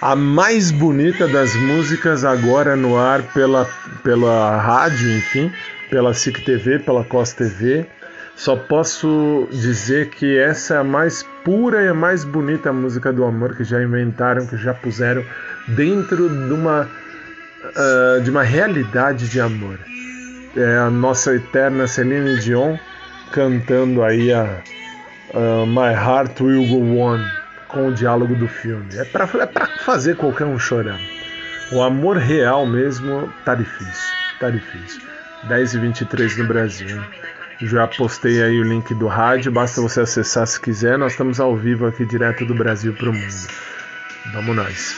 a mais bonita das músicas agora no ar pela, pela rádio, enfim, pela SIC TV, pela COS TV. Só posso dizer que essa é a mais pura e a mais bonita música do amor que já inventaram, que já puseram dentro de uma, uh, de uma realidade de amor. É a nossa eterna Celine Dion cantando aí a uh, My Heart Will Go On com o diálogo do filme. É para é pra fazer qualquer um chorar. O amor real mesmo tá difícil, tá difícil. 10 e 23 no Brasil. Já postei aí o link do rádio, basta você acessar se quiser. Nós estamos ao vivo aqui direto do Brasil para o mundo. Vamos nós.